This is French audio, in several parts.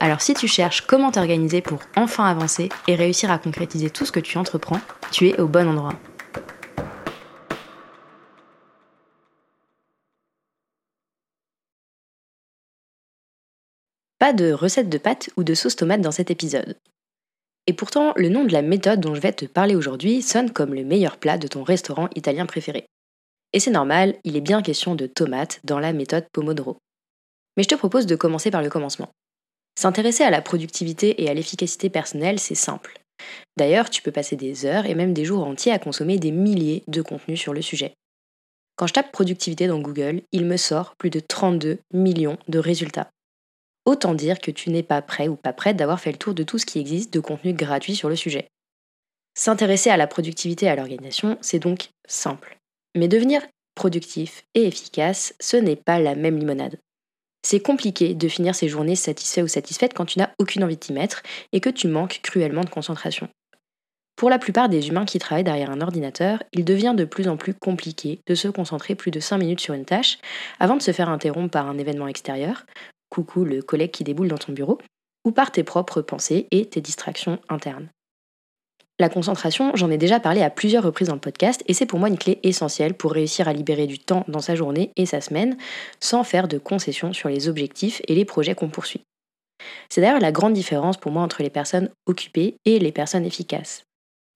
Alors si tu cherches comment t'organiser pour enfin avancer et réussir à concrétiser tout ce que tu entreprends, tu es au bon endroit. Pas de recette de pâtes ou de sauce tomate dans cet épisode. Et pourtant, le nom de la méthode dont je vais te parler aujourd'hui sonne comme le meilleur plat de ton restaurant italien préféré. Et c'est normal, il est bien question de tomates dans la méthode Pomodoro. Mais je te propose de commencer par le commencement. S'intéresser à la productivité et à l'efficacité personnelle, c'est simple. D'ailleurs, tu peux passer des heures et même des jours entiers à consommer des milliers de contenus sur le sujet. Quand je tape productivité dans Google, il me sort plus de 32 millions de résultats. Autant dire que tu n'es pas prêt ou pas prête d'avoir fait le tour de tout ce qui existe de contenu gratuit sur le sujet. S'intéresser à la productivité et à l'organisation, c'est donc simple. Mais devenir productif et efficace, ce n'est pas la même limonade. C'est compliqué de finir ses journées satisfait ou satisfaite quand tu n'as aucune envie de t'y mettre et que tu manques cruellement de concentration. Pour la plupart des humains qui travaillent derrière un ordinateur, il devient de plus en plus compliqué de se concentrer plus de 5 minutes sur une tâche avant de se faire interrompre par un événement extérieur, coucou le collègue qui déboule dans ton bureau, ou par tes propres pensées et tes distractions internes. La concentration, j'en ai déjà parlé à plusieurs reprises dans le podcast et c'est pour moi une clé essentielle pour réussir à libérer du temps dans sa journée et sa semaine sans faire de concessions sur les objectifs et les projets qu'on poursuit. C'est d'ailleurs la grande différence pour moi entre les personnes occupées et les personnes efficaces.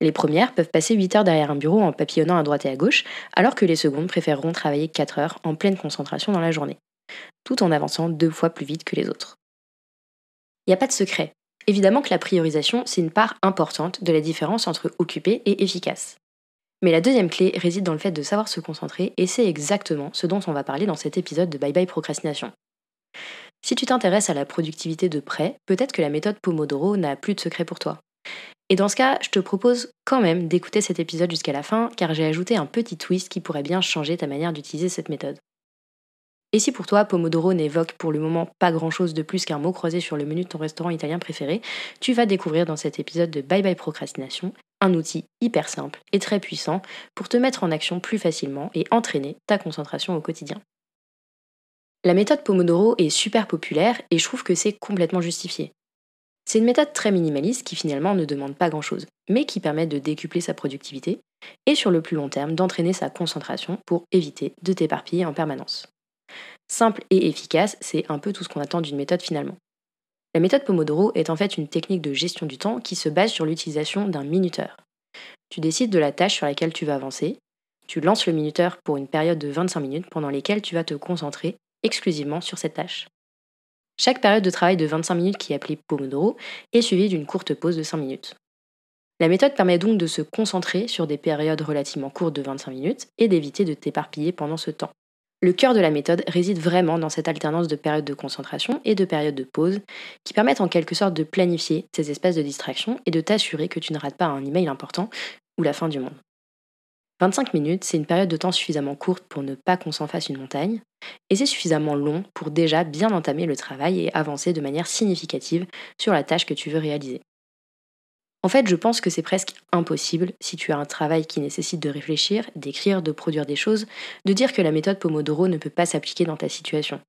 Les premières peuvent passer 8 heures derrière un bureau en papillonnant à droite et à gauche, alors que les secondes préféreront travailler 4 heures en pleine concentration dans la journée tout en avançant deux fois plus vite que les autres. Il n'y a pas de secret. Évidemment que la priorisation, c'est une part importante de la différence entre occupé et efficace. Mais la deuxième clé réside dans le fait de savoir se concentrer, et c'est exactement ce dont on va parler dans cet épisode de Bye Bye Procrastination. Si tu t'intéresses à la productivité de près, peut-être que la méthode Pomodoro n'a plus de secret pour toi. Et dans ce cas, je te propose quand même d'écouter cet épisode jusqu'à la fin, car j'ai ajouté un petit twist qui pourrait bien changer ta manière d'utiliser cette méthode. Et si pour toi Pomodoro n'évoque pour le moment pas grand chose de plus qu'un mot croisé sur le menu de ton restaurant italien préféré, tu vas découvrir dans cet épisode de Bye Bye Procrastination un outil hyper simple et très puissant pour te mettre en action plus facilement et entraîner ta concentration au quotidien. La méthode Pomodoro est super populaire et je trouve que c'est complètement justifié. C'est une méthode très minimaliste qui finalement ne demande pas grand-chose, mais qui permet de décupler sa productivité et sur le plus long terme d'entraîner sa concentration pour éviter de t'éparpiller en permanence. Simple et efficace, c'est un peu tout ce qu'on attend d'une méthode finalement. La méthode Pomodoro est en fait une technique de gestion du temps qui se base sur l'utilisation d'un minuteur. Tu décides de la tâche sur laquelle tu vas avancer, tu lances le minuteur pour une période de 25 minutes pendant lesquelles tu vas te concentrer exclusivement sur cette tâche. Chaque période de travail de 25 minutes qui est appelée Pomodoro est suivie d'une courte pause de 5 minutes. La méthode permet donc de se concentrer sur des périodes relativement courtes de 25 minutes et d'éviter de t'éparpiller pendant ce temps. Le cœur de la méthode réside vraiment dans cette alternance de périodes de concentration et de périodes de pause qui permettent en quelque sorte de planifier ces espaces de distraction et de t'assurer que tu ne rates pas un email important ou la fin du monde. 25 minutes, c'est une période de temps suffisamment courte pour ne pas qu'on s'en fasse une montagne, et c'est suffisamment long pour déjà bien entamer le travail et avancer de manière significative sur la tâche que tu veux réaliser. En fait, je pense que c'est presque impossible, si tu as un travail qui nécessite de réfléchir, d'écrire, de produire des choses, de dire que la méthode Pomodoro ne peut pas s'appliquer dans ta situation.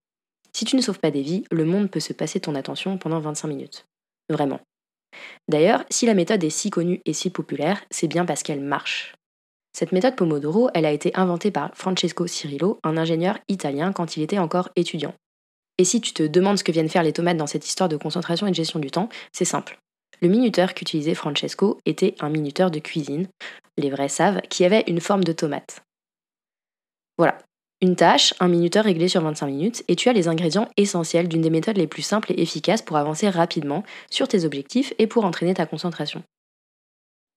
Si tu ne sauves pas des vies, le monde peut se passer ton attention pendant 25 minutes. Vraiment. D'ailleurs, si la méthode est si connue et si populaire, c'est bien parce qu'elle marche. Cette méthode Pomodoro, elle a été inventée par Francesco Cirillo, un ingénieur italien quand il était encore étudiant. Et si tu te demandes ce que viennent faire les tomates dans cette histoire de concentration et de gestion du temps, c'est simple. Le minuteur qu'utilisait Francesco était un minuteur de cuisine, les vrais savent, qui avait une forme de tomate. Voilà, une tâche, un minuteur réglé sur 25 minutes, et tu as les ingrédients essentiels d'une des méthodes les plus simples et efficaces pour avancer rapidement sur tes objectifs et pour entraîner ta concentration.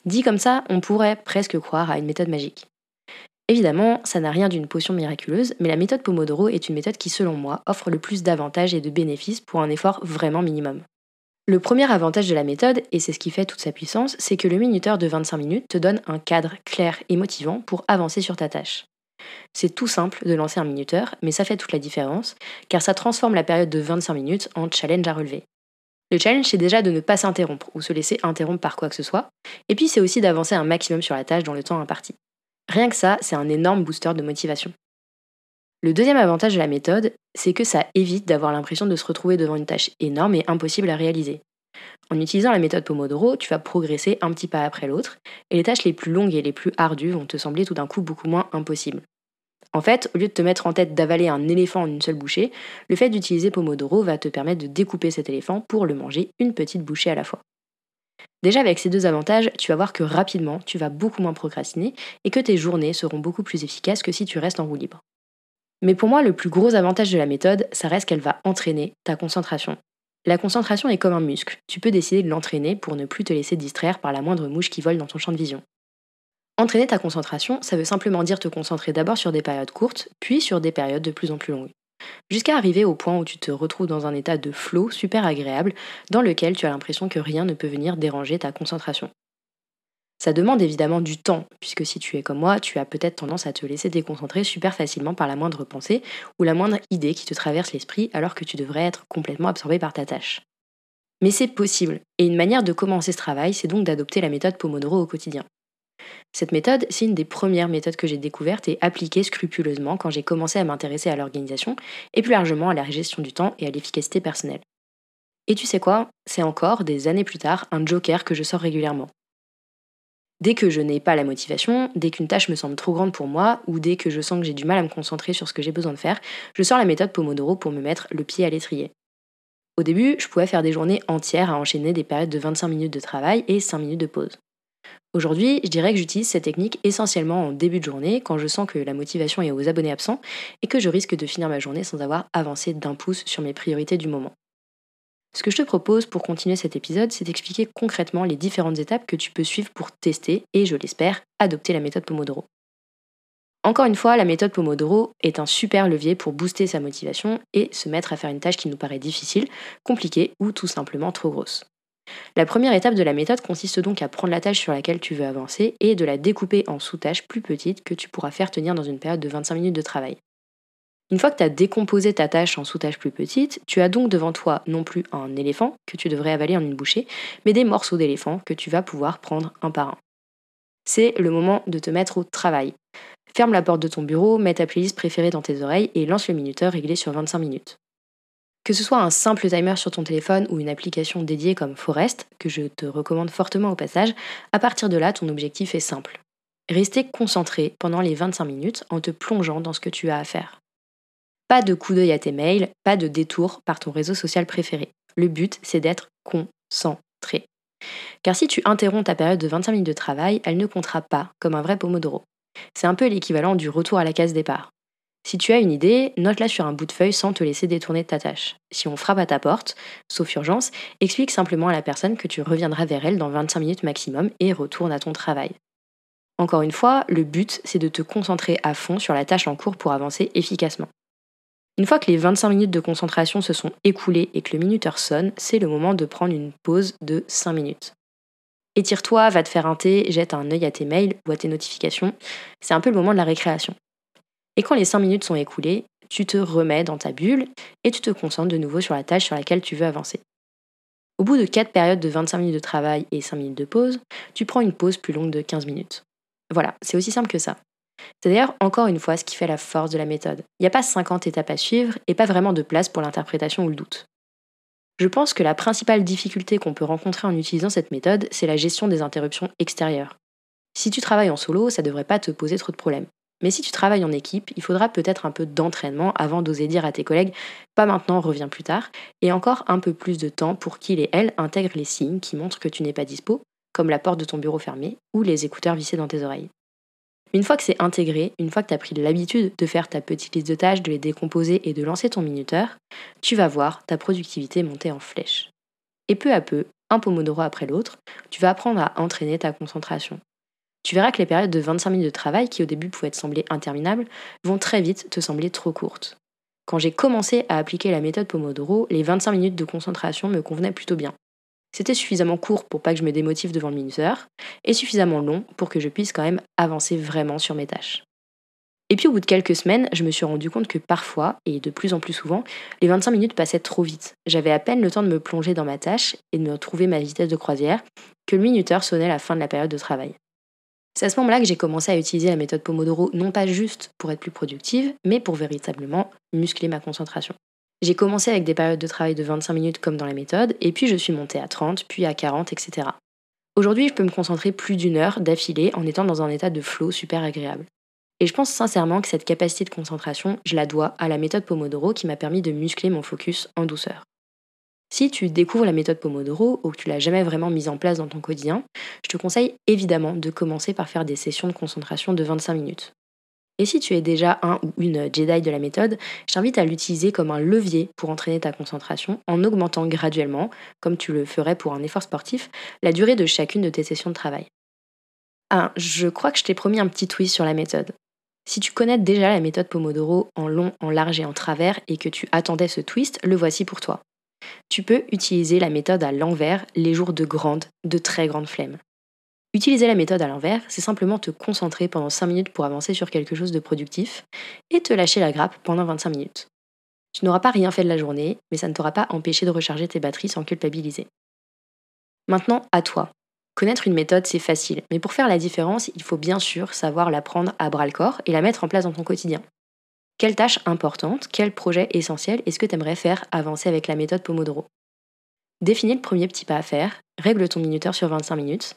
Dit comme ça, on pourrait presque croire à une méthode magique. Évidemment, ça n'a rien d'une potion miraculeuse, mais la méthode Pomodoro est une méthode qui, selon moi, offre le plus d'avantages et de bénéfices pour un effort vraiment minimum. Le premier avantage de la méthode, et c'est ce qui fait toute sa puissance, c'est que le minuteur de 25 minutes te donne un cadre clair et motivant pour avancer sur ta tâche. C'est tout simple de lancer un minuteur, mais ça fait toute la différence, car ça transforme la période de 25 minutes en challenge à relever. Le challenge, c'est déjà de ne pas s'interrompre ou se laisser interrompre par quoi que ce soit, et puis c'est aussi d'avancer un maximum sur la tâche dans le temps imparti. Rien que ça, c'est un énorme booster de motivation. Le deuxième avantage de la méthode, c'est que ça évite d'avoir l'impression de se retrouver devant une tâche énorme et impossible à réaliser. En utilisant la méthode Pomodoro, tu vas progresser un petit pas après l'autre, et les tâches les plus longues et les plus ardues vont te sembler tout d'un coup beaucoup moins impossibles. En fait, au lieu de te mettre en tête d'avaler un éléphant en une seule bouchée, le fait d'utiliser Pomodoro va te permettre de découper cet éléphant pour le manger une petite bouchée à la fois. Déjà avec ces deux avantages, tu vas voir que rapidement, tu vas beaucoup moins procrastiner et que tes journées seront beaucoup plus efficaces que si tu restes en roue libre. Mais pour moi, le plus gros avantage de la méthode, ça reste qu'elle va entraîner ta concentration. La concentration est comme un muscle, tu peux décider de l'entraîner pour ne plus te laisser distraire par la moindre mouche qui vole dans ton champ de vision. Entraîner ta concentration, ça veut simplement dire te concentrer d'abord sur des périodes courtes, puis sur des périodes de plus en plus longues. Jusqu'à arriver au point où tu te retrouves dans un état de flow super agréable, dans lequel tu as l'impression que rien ne peut venir déranger ta concentration. Ça demande évidemment du temps, puisque si tu es comme moi, tu as peut-être tendance à te laisser déconcentrer super facilement par la moindre pensée ou la moindre idée qui te traverse l'esprit alors que tu devrais être complètement absorbé par ta tâche. Mais c'est possible, et une manière de commencer ce travail, c'est donc d'adopter la méthode Pomodoro au quotidien. Cette méthode, c'est une des premières méthodes que j'ai découvertes et appliquées scrupuleusement quand j'ai commencé à m'intéresser à l'organisation et plus largement à la gestion du temps et à l'efficacité personnelle. Et tu sais quoi? C'est encore, des années plus tard, un joker que je sors régulièrement. Dès que je n'ai pas la motivation, dès qu'une tâche me semble trop grande pour moi, ou dès que je sens que j'ai du mal à me concentrer sur ce que j'ai besoin de faire, je sors la méthode Pomodoro pour me mettre le pied à l'étrier. Au début, je pouvais faire des journées entières à enchaîner des périodes de 25 minutes de travail et 5 minutes de pause. Aujourd'hui, je dirais que j'utilise cette technique essentiellement en début de journée, quand je sens que la motivation est aux abonnés absents et que je risque de finir ma journée sans avoir avancé d'un pouce sur mes priorités du moment. Ce que je te propose pour continuer cet épisode, c'est d'expliquer concrètement les différentes étapes que tu peux suivre pour tester et, je l'espère, adopter la méthode Pomodoro. Encore une fois, la méthode Pomodoro est un super levier pour booster sa motivation et se mettre à faire une tâche qui nous paraît difficile, compliquée ou tout simplement trop grosse. La première étape de la méthode consiste donc à prendre la tâche sur laquelle tu veux avancer et de la découper en sous-tâches plus petites que tu pourras faire tenir dans une période de 25 minutes de travail. Une fois que tu as décomposé ta tâche en sous-tâches plus petites, tu as donc devant toi non plus un éléphant que tu devrais avaler en une bouchée, mais des morceaux d'éléphant que tu vas pouvoir prendre un par un. C'est le moment de te mettre au travail. Ferme la porte de ton bureau, mets ta playlist préférée dans tes oreilles et lance le minuteur réglé sur 25 minutes. Que ce soit un simple timer sur ton téléphone ou une application dédiée comme Forest, que je te recommande fortement au passage, à partir de là, ton objectif est simple. Rester concentré pendant les 25 minutes en te plongeant dans ce que tu as à faire. Pas de coup d'œil à tes mails, pas de détour par ton réseau social préféré. Le but, c'est d'être concentré. Car si tu interromps ta période de 25 minutes de travail, elle ne comptera pas comme un vrai Pomodoro. C'est un peu l'équivalent du retour à la case départ. Si tu as une idée, note-la sur un bout de feuille sans te laisser détourner de ta tâche. Si on frappe à ta porte, sauf urgence, explique simplement à la personne que tu reviendras vers elle dans 25 minutes maximum et retourne à ton travail. Encore une fois, le but, c'est de te concentrer à fond sur la tâche en cours pour avancer efficacement. Une fois que les 25 minutes de concentration se sont écoulées et que le minuteur sonne, c'est le moment de prendre une pause de 5 minutes. Étire-toi, va te faire un thé, jette un œil à tes mails ou à tes notifications. C'est un peu le moment de la récréation. Et quand les 5 minutes sont écoulées, tu te remets dans ta bulle et tu te concentres de nouveau sur la tâche sur laquelle tu veux avancer. Au bout de 4 périodes de 25 minutes de travail et 5 minutes de pause, tu prends une pause plus longue de 15 minutes. Voilà, c'est aussi simple que ça. C'est d'ailleurs encore une fois ce qui fait la force de la méthode. Il n'y a pas 50 étapes à suivre et pas vraiment de place pour l'interprétation ou le doute. Je pense que la principale difficulté qu'on peut rencontrer en utilisant cette méthode, c'est la gestion des interruptions extérieures. Si tu travailles en solo, ça ne devrait pas te poser trop de problèmes. Mais si tu travailles en équipe, il faudra peut-être un peu d'entraînement avant d'oser dire à tes collègues pas maintenant, reviens plus tard, et encore un peu plus de temps pour qu'ils et elles intègrent les signes qui montrent que tu n'es pas dispo, comme la porte de ton bureau fermée ou les écouteurs vissés dans tes oreilles. Une fois que c'est intégré, une fois que tu as pris l'habitude de faire ta petite liste de tâches, de les décomposer et de lancer ton minuteur, tu vas voir ta productivité monter en flèche. Et peu à peu, un pomodoro après l'autre, tu vas apprendre à entraîner ta concentration. Tu verras que les périodes de 25 minutes de travail, qui au début pouvaient te sembler interminables, vont très vite te sembler trop courtes. Quand j'ai commencé à appliquer la méthode Pomodoro, les 25 minutes de concentration me convenaient plutôt bien. C'était suffisamment court pour pas que je me démotive devant le minuteur, et suffisamment long pour que je puisse quand même avancer vraiment sur mes tâches. Et puis au bout de quelques semaines, je me suis rendu compte que parfois, et de plus en plus souvent, les 25 minutes passaient trop vite. J'avais à peine le temps de me plonger dans ma tâche et de me retrouver ma vitesse de croisière que le minuteur sonnait la fin de la période de travail. C'est à ce moment-là que j'ai commencé à utiliser la méthode Pomodoro non pas juste pour être plus productive, mais pour véritablement muscler ma concentration. J'ai commencé avec des périodes de travail de 25 minutes comme dans la méthode, et puis je suis montée à 30, puis à 40, etc. Aujourd'hui, je peux me concentrer plus d'une heure d'affilée en étant dans un état de flow super agréable. Et je pense sincèrement que cette capacité de concentration, je la dois à la méthode Pomodoro qui m'a permis de muscler mon focus en douceur. Si tu découvres la méthode Pomodoro ou que tu l'as jamais vraiment mise en place dans ton quotidien, je te conseille évidemment de commencer par faire des sessions de concentration de 25 minutes. Et si tu es déjà un ou une Jedi de la méthode, je t'invite à l'utiliser comme un levier pour entraîner ta concentration en augmentant graduellement, comme tu le ferais pour un effort sportif, la durée de chacune de tes sessions de travail. Ah, je crois que je t'ai promis un petit twist sur la méthode. Si tu connais déjà la méthode Pomodoro en long, en large et en travers et que tu attendais ce twist, le voici pour toi. Tu peux utiliser la méthode à l'envers les jours de grande, de très grande flemme. Utiliser la méthode à l'envers, c'est simplement te concentrer pendant 5 minutes pour avancer sur quelque chose de productif et te lâcher la grappe pendant 25 minutes. Tu n'auras pas rien fait de la journée, mais ça ne t'aura pas empêché de recharger tes batteries sans culpabiliser. Maintenant, à toi. Connaître une méthode, c'est facile, mais pour faire la différence, il faut bien sûr savoir la prendre à bras le corps et la mettre en place dans ton quotidien. Quelle tâche importante, quel projet essentiel est-ce que tu aimerais faire avancer avec la méthode Pomodoro? Définis le premier petit pas à faire, règle ton minuteur sur 25 minutes,